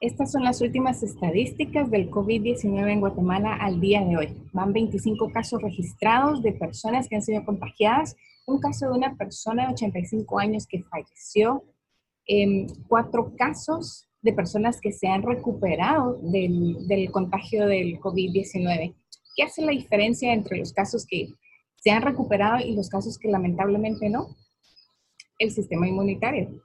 Estas son las últimas estadísticas del COVID-19 en Guatemala al día de hoy. Van 25 casos registrados de personas que han sido contagiadas, un caso de una persona de 85 años que falleció, em, cuatro casos de personas que se han recuperado del, del contagio del COVID-19. ¿Qué hace la diferencia entre los casos que se han recuperado y los casos que lamentablemente no? El sistema inmunitario.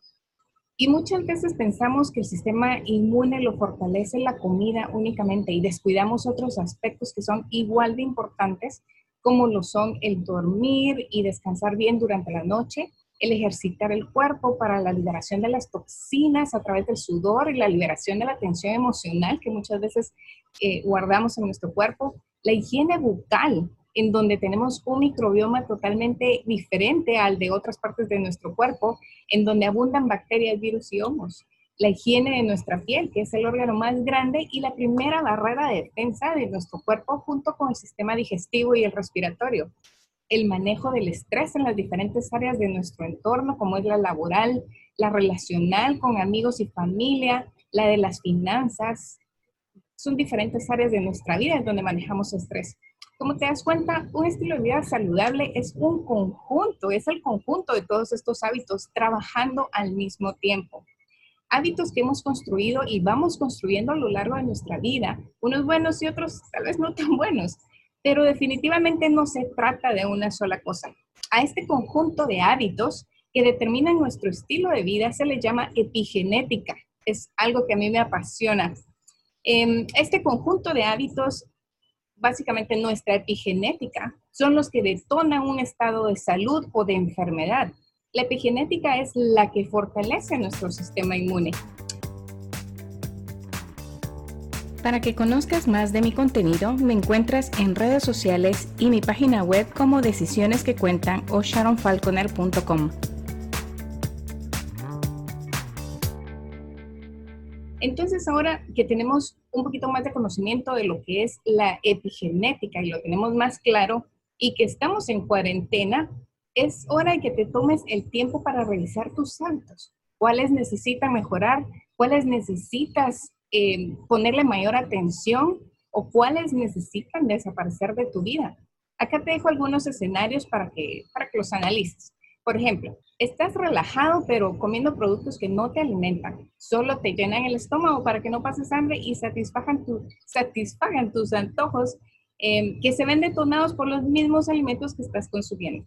Y muchas veces pensamos que el sistema inmune lo fortalece la comida únicamente y descuidamos otros aspectos que son igual de importantes, como lo son el dormir y descansar bien durante la noche, el ejercitar el cuerpo para la liberación de las toxinas a través del sudor y la liberación de la tensión emocional que muchas veces eh, guardamos en nuestro cuerpo, la higiene bucal, en donde tenemos un microbioma totalmente diferente al de otras partes de nuestro cuerpo, en donde abundan bacterias, virus y hongos. La higiene de nuestra piel, que es el órgano más grande y la primera barrera de defensa de nuestro cuerpo junto con el sistema digestivo y el respiratorio. El manejo del estrés en las diferentes áreas de nuestro entorno, como es la laboral, la relacional con amigos y familia, la de las finanzas. Son diferentes áreas de nuestra vida en donde manejamos estrés. Como te das cuenta, un estilo de vida saludable es un conjunto, es el conjunto de todos estos hábitos trabajando al mismo tiempo. Hábitos que hemos construido y vamos construyendo a lo largo de nuestra vida, unos buenos y otros tal vez no tan buenos, pero definitivamente no se trata de una sola cosa. A este conjunto de hábitos que determinan nuestro estilo de vida se le llama epigenética. Es algo que a mí me apasiona. Em, este conjunto de hábitos básicamente nuestra epigenética, son los que detonan un estado de salud o de enfermedad. La epigenética es la que fortalece nuestro sistema inmune. Para que conozcas más de mi contenido, me encuentras en redes sociales y mi página web como Decisiones que Cuentan o sharonfalconer.com. Entonces, ahora que tenemos un poquito más de conocimiento de lo que es la epigenética y lo tenemos más claro y que estamos en cuarentena, es hora de que te tomes el tiempo para revisar tus hábitos. ¿Cuáles necesitan mejorar? ¿Cuáles necesitas eh, ponerle mayor atención? ¿O cuáles necesitan desaparecer de tu vida? Acá te dejo algunos escenarios para que, para que los analices. Por ejemplo, estás relajado pero comiendo productos que no te alimentan, solo te llenan el estómago para que no pases hambre y satisfagan, tu, satisfagan tus antojos em, que se ven detonados por los mismos alimentos que estás consumiendo.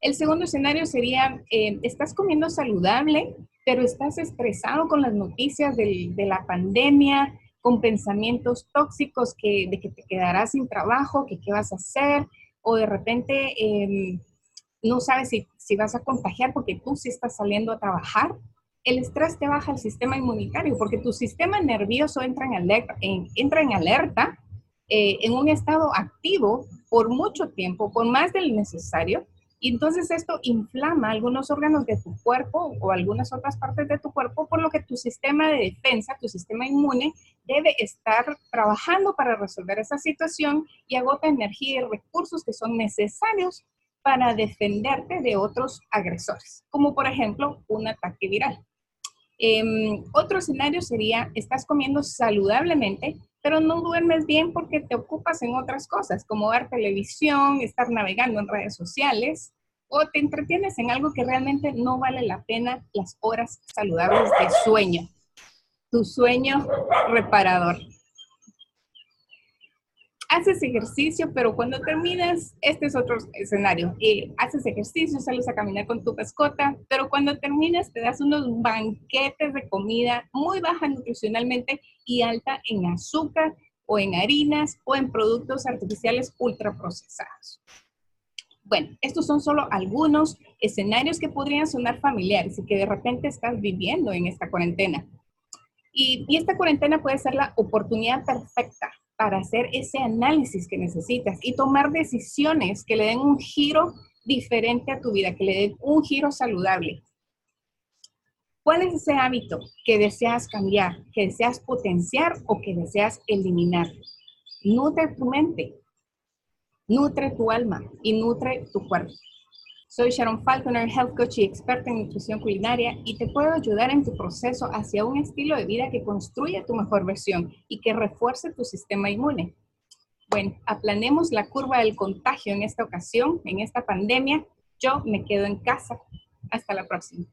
El segundo escenario sería, em, estás comiendo saludable, pero estás estresado con las noticias de la pandemia, con pensamientos tóxicos que, de que te quedarás sin trabajo, que qué vas a hacer, o de repente em, no sabes si, vas a contagiar porque tú sí estás saliendo a trabajar, el estrés te baja el sistema inmunitario porque tu sistema nervioso entra en alerta, en, entra en, alerta eh, en un estado activo por mucho tiempo, por más del necesario, y entonces esto inflama algunos órganos de tu cuerpo o algunas otras partes de tu cuerpo, por lo que tu sistema de defensa, tu sistema inmune, debe estar trabajando para resolver esa situación y agota energía y recursos que son necesarios para defenderte de otros agresores, como por ejemplo un ataque viral. Em, otro escenario sería, estás comiendo saludablemente, pero no duermes bien porque te ocupas en otras cosas, como ver televisión, estar navegando en redes sociales, o te entretienes en algo que realmente no vale la pena las horas saludables de sueño, tu sueño reparador haces ejercicio, pero cuando terminas, este es otro escenario. Haces ejercicio, sales a caminar con tu pescota, pero cuando terminas te das unos banquetes de comida muy baja nutricionalmente y alta en azúcar o en harinas o en productos artificiales ultraprocesados. Bueno, estos son solo algunos escenarios que podrían sonar familiares y que de repente estás viviendo en esta cuarentena. y esta cuarentena puede ser la oportunidad perfecta para hacer ese análisis que necesitas y tomar decisiones que le den un giro diferente a tu vida, que le den un giro saludable. ¿Cuál es ese hábito que deseas cambiar, que deseas potenciar o que deseas eliminar? Nutre tu mente, nutre tu alma y nutre tu cuerpo. Soy Sharon Falconer, Health Coach y experta en nutrición culinaria y te puedo ayudar en tu proceso hacia un estilo de vida que construya tu mejor versión y que refuerce tu sistema inmune. Bueno, aplanemos la curva del contagio en esta ocasión, en esta pandemia. Yo me quedo en casa. Hasta la próxima.